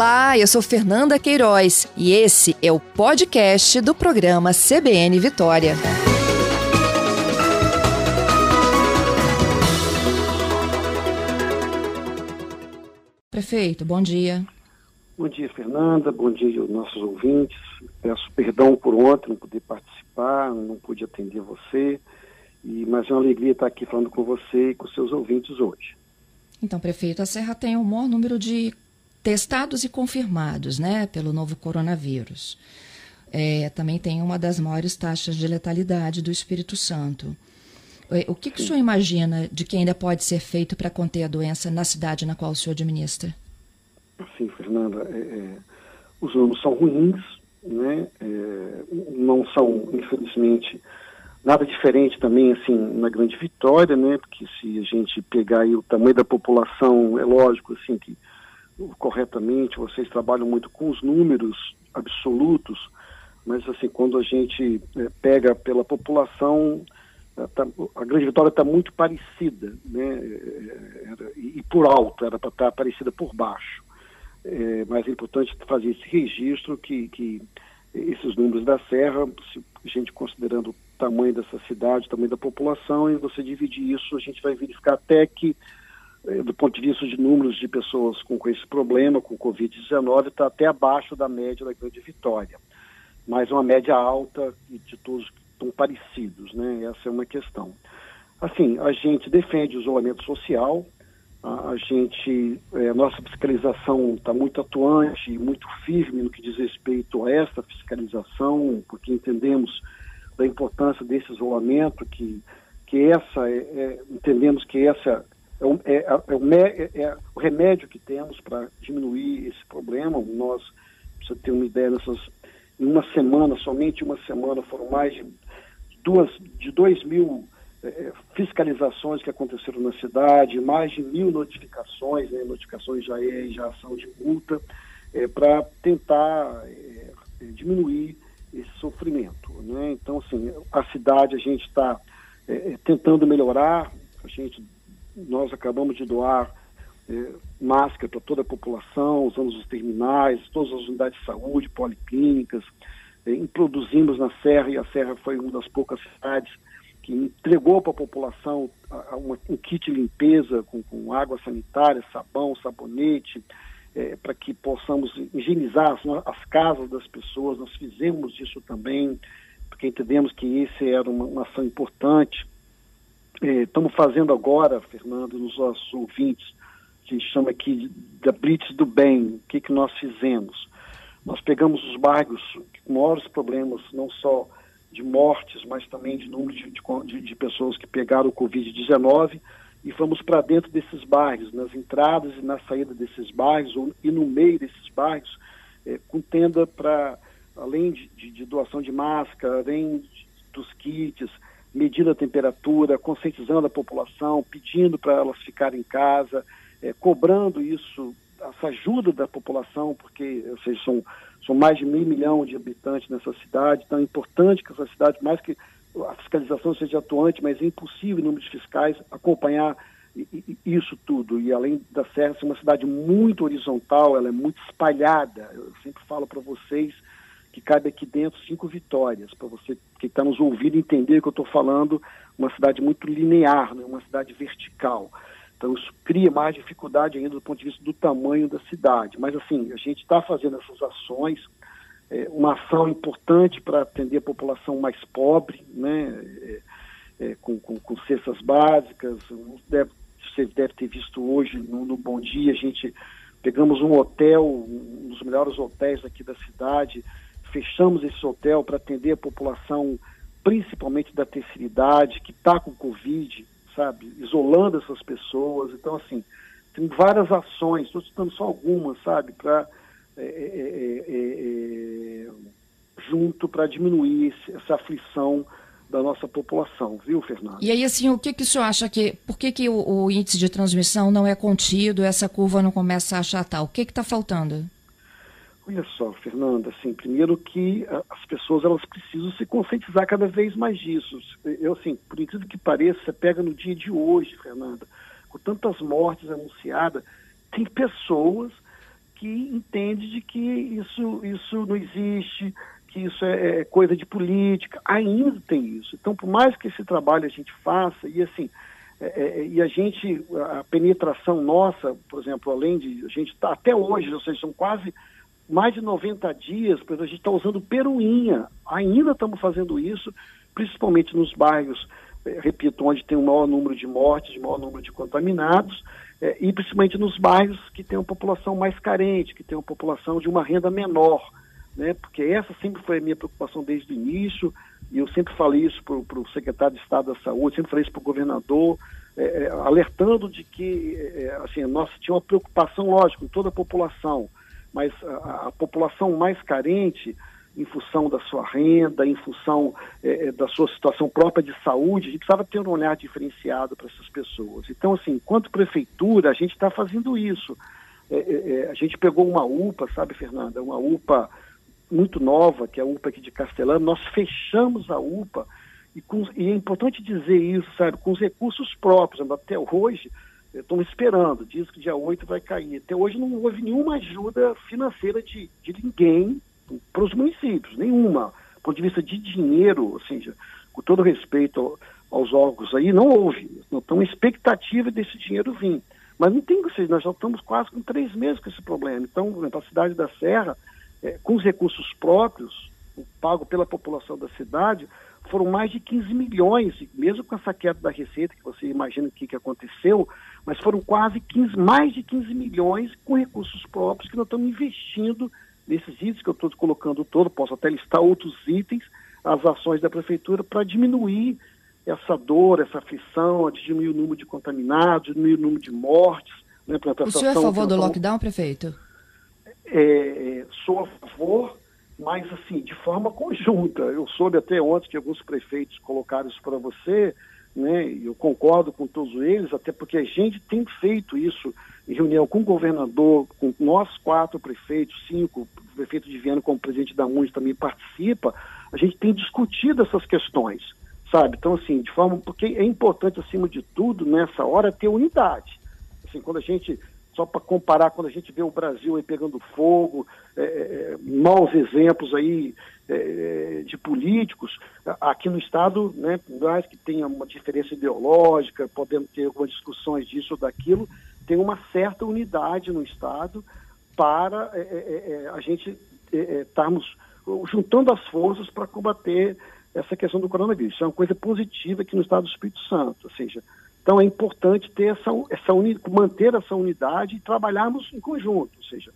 Olá, eu sou Fernanda Queiroz e esse é o podcast do programa CBN Vitória. Prefeito, bom dia. Bom dia, Fernanda. Bom dia aos nossos ouvintes. Peço perdão por ontem não poder participar, não pude atender você. E, mas é uma alegria estar aqui falando com você e com seus ouvintes hoje. Então, prefeito, a Serra tem o maior número de testados e confirmados, né, pelo novo coronavírus. É, também tem uma das maiores taxas de letalidade do Espírito Santo. É, o que, que o senhor imagina de que ainda pode ser feito para conter a doença na cidade na qual o senhor administra? Sim, Fernanda, é, é, os números são ruins, né? É, não são, infelizmente, nada diferente também assim na Grande Vitória, né? Porque se a gente pegar o tamanho da população, é lógico assim que corretamente, vocês trabalham muito com os números absolutos, mas assim, quando a gente é, pega pela população, é, tá, a Grande Vitória está muito parecida, né? É, era, e, por alto, era para estar tá parecida por baixo. É, mas é importante fazer esse registro que, que esses números da Serra, se a gente considerando o tamanho dessa cidade, o tamanho da população, e você dividir isso, a gente vai verificar até que do ponto de vista de números de pessoas com, com esse problema, com Covid-19, está até abaixo da média da Grande Vitória. Mas uma média alta de todos estão parecidos, né? Essa é uma questão. Assim, a gente defende o isolamento social, a, a gente, é, nossa fiscalização está muito atuante, muito firme no que diz respeito a esta fiscalização, porque entendemos da importância desse isolamento, que, que essa, é, é, entendemos que essa é é, é, é, é o remédio que temos para diminuir esse problema. Nós, você ter uma ideia, nessas, em uma semana, somente uma semana, foram mais de duas, de dois mil fiscalizações que aconteceram na cidade, mais de mil notificações, né, notificações já é já ação de multa, é, para tentar é, diminuir esse sofrimento. Né? Então, assim, a cidade a gente está é, tentando melhorar, a gente nós acabamos de doar é, máscara para toda a população, usamos os terminais, todas as unidades de saúde, policlínicas, é, introduzimos na Serra, e a Serra foi uma das poucas cidades que entregou para a população uma, um kit de limpeza com, com, água sanitária, sabão, sabonete, é, para que possamos higienizar as, as, casas das pessoas. Nós fizemos isso também, porque entendemos que esse era uma, uma ação importante estamos fazendo agora, Fernando, nos nossos ouvintes, a gente chama aqui da Blitz do Bem. O que, que nós fizemos? Nós pegamos os bairros com maiores problemas, não só de mortes, mas também de número de, de, de pessoas que pegaram o Covid-19 e fomos para dentro desses bairros, nas entradas e na saída desses bairros, ou, e no meio desses bairros, é, com tenda para, além de, de, doação de máscara, além dos kits, medindo a temperatura, conscientizando a população, pedindo para elas ficarem em casa, é, cobrando isso, essa ajuda da população, porque seja, são, são mais de meio milhão de habitantes nessa cidade, então é importante que essa cidade, mais que a fiscalização seja atuante, mas é impossível em número de fiscais acompanhar isso tudo. E além da Serra ser uma cidade muito horizontal, ela é muito espalhada. Eu sempre falo para vocês que cabe aqui dentro cinco vitórias, para você que está nos ouvindo entender que eu estou falando, uma cidade muito linear, né? uma cidade vertical. Então isso cria mais dificuldade ainda do ponto de vista do tamanho da cidade. Mas assim, a gente está fazendo essas ações, é, uma ação importante para atender a população mais pobre, né? É, é, com, com, com, cestas básicas. Deve, você deve ter visto hoje no, no Bom Dia, a gente pegamos um hotel, um dos melhores hotéis aqui da cidade, fechamos esse hotel para atender a população, principalmente da terceira idade, que está com Covid, sabe? Isolando essas pessoas. Então, assim, tem várias ações, estou citando só algumas, sabe? Para é é, é, é, é, junto para diminuir essa aflição da nossa população, viu, Fernando? E aí, assim, o que, que o senhor acha que. Por que, que o, o índice de transmissão não é contido, essa curva não começa a achatar? O que está faltando? Olha só, Fernanda, assim, primeiro que as pessoas elas precisam se conscientizar cada vez mais disso. Eu, assim, por incrível que pareça, você pega no dia de hoje, Fernanda, com tantas mortes anunciadas, tem pessoas que entende de que isso, isso não existe, que isso é, é coisa de política. Ainda tem isso. Então, por mais que esse trabalho a gente faça, e assim, é, é, e a gente, a penetração nossa, por exemplo, além de a gente tá até hoje, ou seja, são quase mais de 90 dias, a gente está usando peruinha, ainda estamos fazendo isso, principalmente nos bairros, é, repito, onde tem o maior número de mortes, o maior número de contaminados, é, e principalmente nos bairros que tem uma população mais carente, que tem uma população de uma renda menor, né? porque essa sempre foi a minha preocupação desde o início, e eu sempre falei isso para o secretário de Estado da Saúde, sempre falei isso para o governador, é, alertando de que assim, nós tinha uma preocupação, lógico, em toda a população, mas a, a população mais carente, em função da sua renda, em função é, é, da sua situação própria de saúde, a gente precisava ter um olhar diferenciado para essas pessoas. Então, assim, enquanto prefeitura, a gente está fazendo isso. É, é, é, a gente pegou uma UPA, sabe, Fernanda? Uma UPA muito nova, que é a UPA aqui de Castelano, nós fechamos a UPA, e, com, e é importante dizer isso, sabe, com os recursos próprios. Até hoje, estamos esperando, diz que dia 8 vai cair. Até hoje não houve nenhuma ajuda financeira de, de ninguém para os municípios, nenhuma. Do ponto de vista de dinheiro, ou seja, com todo respeito aos órgãos aí, não houve. Não tem uma expectativa desse dinheiro vir. Mas não tem, ou seja, nós já estamos quase com três meses com esse problema. Então, a cidade da Serra, é, com os recursos próprios, pago pela população da cidade, foram mais de 15 milhões, mesmo com essa queda da receita, que você imagina o que, que aconteceu, mas foram quase 15, mais de 15 milhões com recursos próprios que nós estamos investindo nesses itens que eu estou colocando todo, posso até listar outros itens, as ações da prefeitura para diminuir essa dor, essa aflição, diminuir o número de contaminados, diminuir o número de mortes. Né, o senhor é a favor do lockdown, prefeito? É, é, sou a favor, mas assim, de forma conjunta. Eu soube até ontem que alguns prefeitos colocaram isso para você, né? Eu concordo com todos eles, até porque a gente tem feito isso em reunião com o governador, com nós quatro prefeitos, cinco, o prefeito de Viana como presidente da MUND também participa, a gente tem discutido essas questões, sabe? Então, assim, de forma, porque é importante, acima de tudo, nessa hora, ter unidade. Assim, quando a gente, só para comparar, quando a gente vê o Brasil aí pegando fogo, é, é maus exemplos aí é, de políticos, aqui no Estado, né, por mais que tenha uma diferença ideológica, podemos ter algumas discussões disso ou daquilo, tem uma certa unidade no Estado para é, é, é, é a gente estarmos juntando as forças para combater essa questão do coronavírus. Isso é uma coisa positiva aqui no Estado do Espírito Santo, ou seja, então é importante ter essa, essa manter essa unidade e trabalharmos em conjunto, ou seja,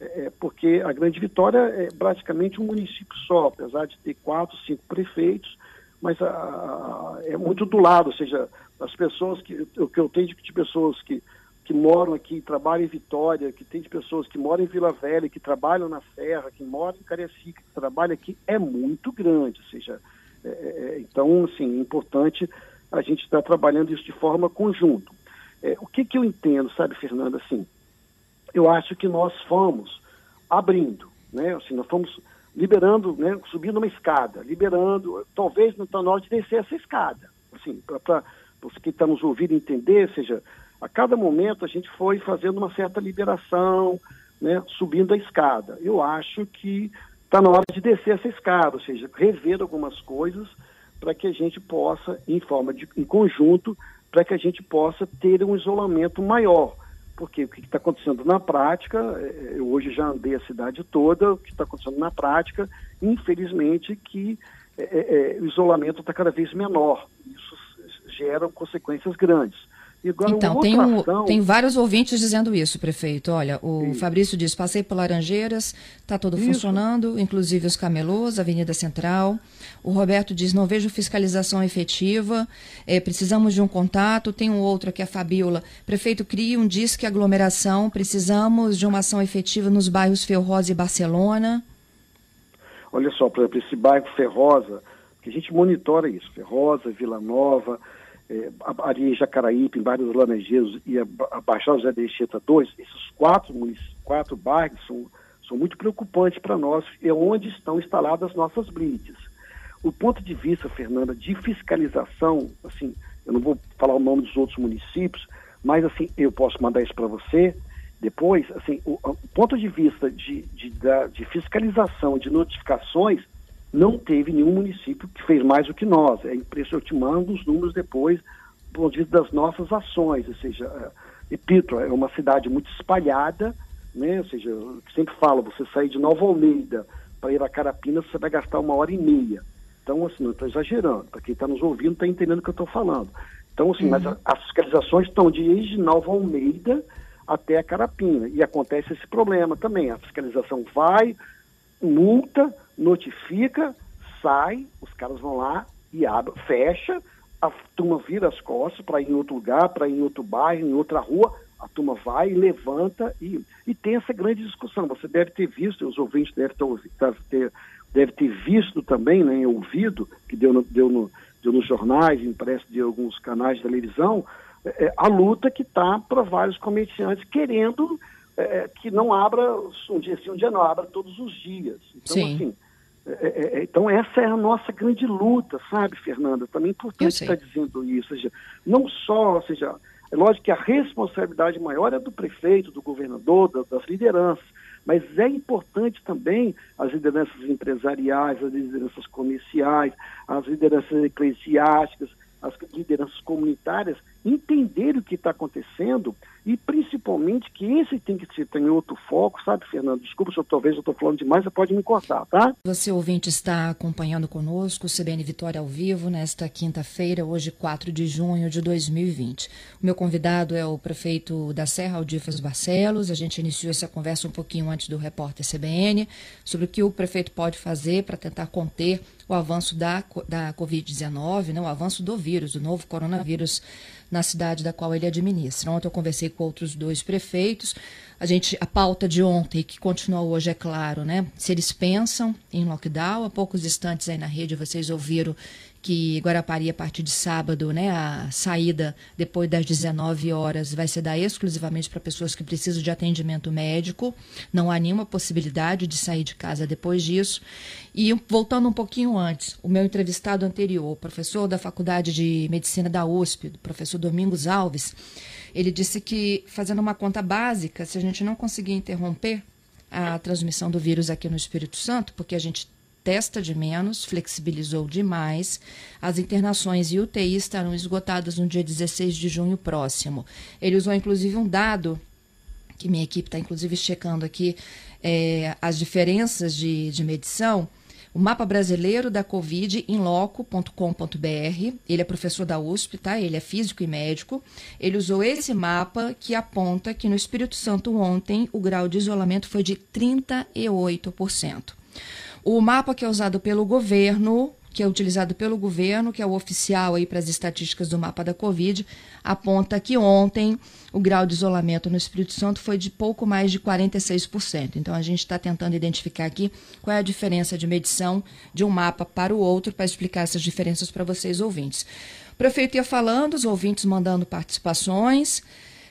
é, porque a Grande Vitória é praticamente um município só, apesar de ter quatro, cinco prefeitos, mas a, é muito do lado, ou seja, as pessoas que o que eu tenho de, de pessoas que, que moram aqui, trabalham em Vitória, que tem de pessoas que moram em Vila Velha, que trabalham na Serra, que moram em Cariacica, que trabalham aqui, é muito grande, ou seja, é, é, é então, assim, é importante a gente estar trabalhando isso de forma conjunta. É, o que, que eu entendo, sabe, Fernanda, assim, eu acho que nós fomos abrindo, né? Assim, nós fomos liberando, né? Subindo uma escada, liberando. Talvez não está na hora de descer essa escada. Assim, para você que está nos ouvindo entender, seja, a cada momento a gente foi fazendo uma certa liberação, né? Subindo a escada. Eu acho que está na hora de descer essa escada, ou seja, rever algumas coisas para que a gente possa, em forma de, em conjunto, para que a gente possa ter um isolamento maior porque o que está acontecendo na prática, é, eu hoje já andei a cidade toda, o que está acontecendo na prática, infelizmente, que é, é, é o isolamento está cada vez menor. Isso gera consequências grandes. Agora, então, tem, um, ação... tem vários ouvintes dizendo isso, prefeito. Olha, o Fabrício diz: passei por Laranjeiras, está tudo isso. funcionando, inclusive os camelôs, Avenida Central. O Roberto diz: não vejo fiscalização efetiva, é, precisamos de um contato. Tem um outro aqui, a Fabiola. Prefeito, cria um disque aglomeração, precisamos de uma ação efetiva nos bairros Ferrosa e Barcelona. Olha só, por exemplo, esse bairro Ferrosa, que a gente monitora isso, Ferrosa, Vila Nova é, Areia Jacaraípe, em vários Laranjeiros e a, Baixada José de Anchieta 2, esses quatro, quatro bairros são, são muito preocupantes para nós, é onde estão instaladas as nossas blitz. O ponto de vista, Fernanda, de fiscalização, assim, eu não vou falar o nome dos outros municípios, mas assim, eu posso mandar isso para você, Depois, assim, o, o ponto de vista de, de, de fiscalização, de notificações, não teve nenhum município que fez mais do que nós. É impressionante, eu te mando os números depois, do ponto de vista das nossas ações. Ou seja, é, repito, é uma cidade muito espalhada, né? ou seja, eu sempre falo, você sair de Nova Almeida para ir a Carapina, você vai gastar uma hora e meia. Então, assim, não estou exagerando. Para quem está nos ouvindo, está entendendo o que eu estou falando. Então, assim, uhum. mas as fiscalizações estão desde Nova Almeida até a Carapina. E acontece esse problema também. A fiscalização vai, multa, notifica, sai, os caras vão lá e abre, fecha, a turma vira as costas para ir em outro lugar, para ir em outro bairro, em outra rua, a turma vai, levanta e, e tem essa grande discussão. Você deve ter visto, os ouvintes devem ter, ter, deve ter visto também, né, ouvido, que deu, no, deu, no, deu nos jornais, impresso de alguns canais de televisão, é, é a luta que está para vários comerciantes querendo é, que não abra um dia sim, um dia não, abra todos os dias. Então, sim. assim, é, é, é, então essa é a nossa grande luta, sabe, Fernanda? Também é importante estar dizendo isso. Ou seja, não só, ou seja, é lógico que a responsabilidade maior é do prefeito, do governador, das lideranças, mas é importante também as lideranças empresariais, as lideranças comerciais, as lideranças eclesiásticas, as lideranças comunitárias entender o que está acontecendo e principalmente que esse tem que ser tem outro foco, sabe, Fernando? Desculpa se eu talvez eu estou falando demais, você pode me cortar, tá? Você ouvinte está acompanhando conosco o CBN Vitória ao vivo nesta quinta-feira, hoje 4 de junho de 2020. O meu convidado é o prefeito da Serra, Aldifas Barcelos. A gente iniciou essa conversa um pouquinho antes do repórter CBN sobre o que o prefeito pode fazer para tentar conter o avanço da, da Covid-19, né, o avanço do vírus, do novo coronavírus na cidade da qual ele administra. Ontem eu conversei com outros dois prefeitos. A gente, a pauta de ontem, que continua hoje, é claro, né? Se eles pensam em lockdown, há poucos instantes aí na rede vocês ouviram que Guarapari, a partir de sábado, né, a saída depois das 19 horas vai ser dar exclusivamente para pessoas que precisam de atendimento médico. Não há nenhuma possibilidade de sair de casa depois disso. E voltando um pouquinho antes, o meu entrevistado anterior, o professor da Faculdade de Medicina da USP, o professor Domingos Alves, ele disse que, fazendo uma conta básica, se a gente não conseguir interromper a transmissão do vírus aqui no Espírito Santo, porque a gente testa de menos, flexibilizou demais. As internações e UTI estarão esgotadas no dia 16 de junho próximo. Ele usou inclusive um dado que minha equipe está inclusive checando aqui é, as diferenças de, de medição. O mapa brasileiro da Covid em loco.com.br. Ele é professor da USP, tá? Ele é físico e médico. Ele usou esse mapa que aponta que no Espírito Santo ontem o grau de isolamento foi de 38%. O mapa que é usado pelo governo, que é utilizado pelo governo, que é o oficial aí para as estatísticas do mapa da Covid, aponta que ontem o grau de isolamento no Espírito Santo foi de pouco mais de 46%. Então a gente está tentando identificar aqui qual é a diferença de medição de um mapa para o outro para explicar essas diferenças para vocês ouvintes. Prefeito ia falando, os ouvintes mandando participações.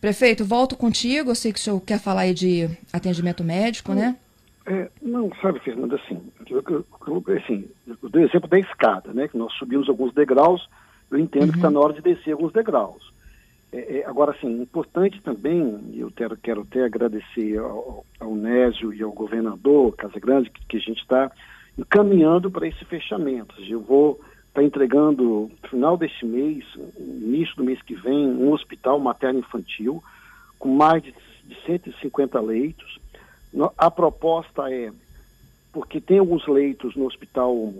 Prefeito, volto contigo. Eu sei que o senhor quer falar aí de atendimento médico, né? É, não, sabe, Fernanda, assim, eu, eu, eu, assim, eu dei exemplo da escada, né? Que nós subimos alguns degraus, eu entendo uhum. que está na hora de descer alguns degraus. É, é, agora, assim, importante também, eu quero, quero até agradecer ao, ao Nésio e ao governador Casa Grande, que, que a gente está encaminhando para esse fechamento. Eu vou estar tá entregando, no final deste mês, início do mês que vem, um hospital materno-infantil com mais de, de 150 leitos, a proposta é, porque tem alguns leitos no hospital,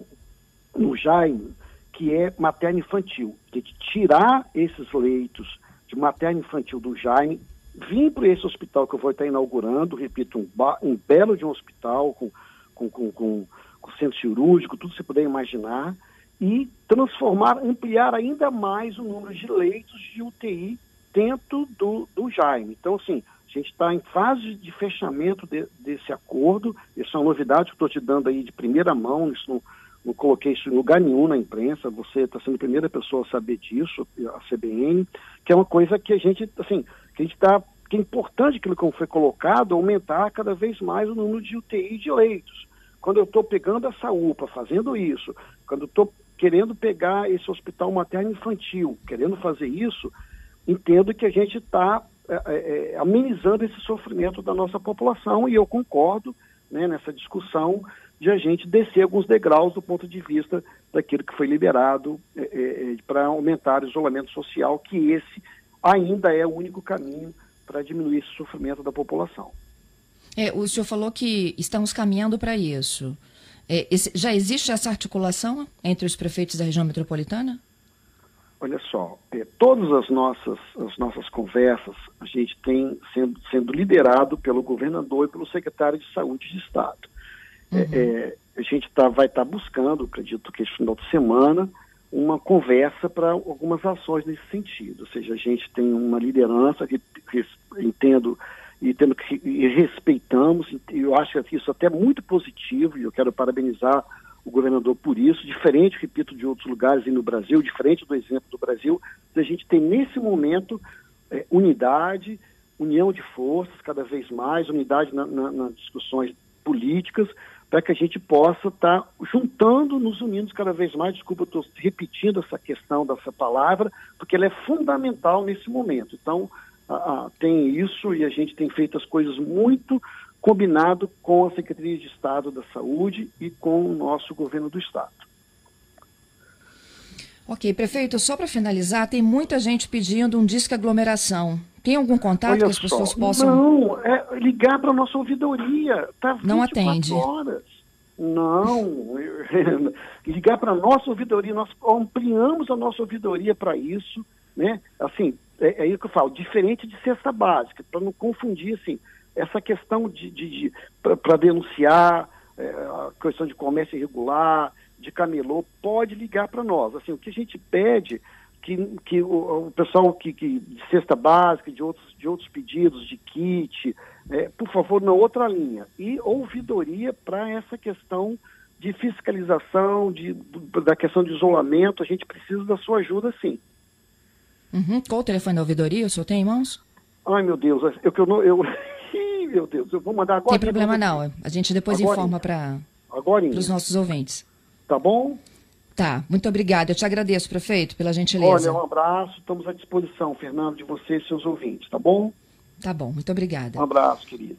no Jaime, que é materno-infantil. Tem que tirar esses leitos de materno-infantil do Jaime, vir para esse hospital que eu vou estar inaugurando, repito, um, um belo de um hospital com, com, com, com, com centro cirúrgico, tudo que você puder imaginar, e transformar, ampliar ainda mais o número de leitos de UTI dentro do, do Jaime. Então, assim, a gente está em fase de fechamento de, desse acordo. Isso é uma novidade que estou te dando aí de primeira mão. Isso não, não coloquei isso em lugar nenhum na imprensa. Você está sendo a primeira pessoa a saber disso, a CBN, que é uma coisa que a gente, assim, que a gente está que é importante aquilo que foi colocado, aumentar cada vez mais o número de UTI de leitos. Quando eu estou pegando essa UPA, fazendo isso, quando estou querendo pegar esse hospital materno infantil, querendo fazer isso, entendo que a gente está é, é, amenizando esse sofrimento da nossa população, e eu concordo né, nessa discussão de a gente descer alguns degraus do ponto de vista daquilo que foi liberado é, é, é para aumentar o isolamento social, que esse ainda é o único caminho para diminuir esse sofrimento da população. É, o senhor falou que estamos caminhando para isso. É, esse, já existe essa articulação entre os prefeitos da região metropolitana? Olha só, é, todas as nossas, as nossas conversas a gente tem sendo, sendo liderado pelo governador e pelo secretário de saúde de Estado. É, uhum. É, a gente tá, vai estar tá buscando, acredito que esse final de semana, uma conversa para algumas ações nesse sentido. Ou seja, a gente tem uma liderança que, entendo e temos que e respeitamos, e eu acho que isso é até muito positivo, e eu quero parabenizar o governador por isso, diferente, repito, de outros lugares e no Brasil, diferente do exemplo do Brasil, a gente tem nesse momento é, unidade, união de forças cada vez mais, unidade na, na, nas discussões políticas, para que a gente possa estar tá juntando, nos unindo cada vez mais. Desculpa, estou repetindo essa questão dessa palavra, porque ela é fundamental nesse momento. Então, tem isso e a gente tem feito as coisas muito combinado com a Secretaria de Estado da Saúde e com o nosso governo do Estado. Ok, prefeito, só para finalizar, tem muita gente pedindo um disco aglomeração. Tem algum contato Olha que as só, pessoas possam. Não, é ligar para a nossa ouvidoria. Tá não atende. Horas. Não, ligar para a nossa ouvidoria, nós ampliamos a nossa ouvidoria para isso, né? Assim, é, é isso que eu falo, diferente de cesta básica, para não confundir, assim, essa questão de, de, de para denunciar é, a questão de comércio irregular, de camelô, pode ligar para nós. Assim, o que a gente pede que, que o, o pessoal que, que, de cesta básica, de outros, de outros pedidos, de kit, é, por favor, na outra linha. E ouvidoria para essa questão de fiscalização, de, da questão de isolamento, a gente precisa da sua ajuda, sim. Uhum. Qual o telefone da ouvidoria? O senhor tem em mãos? Ai, meu Deus, eu que eu não. Eu... meu Deus, eu vou mandar agora. Tem problema não, a gente depois agora, informa para os nossos ouvintes. Tá bom? Tá, muito obrigada. Eu te agradeço, prefeito, pela gentileza. Olha, um abraço, estamos à disposição, Fernando, de você e seus ouvintes, tá bom? Tá bom, muito obrigada. Um abraço, querido.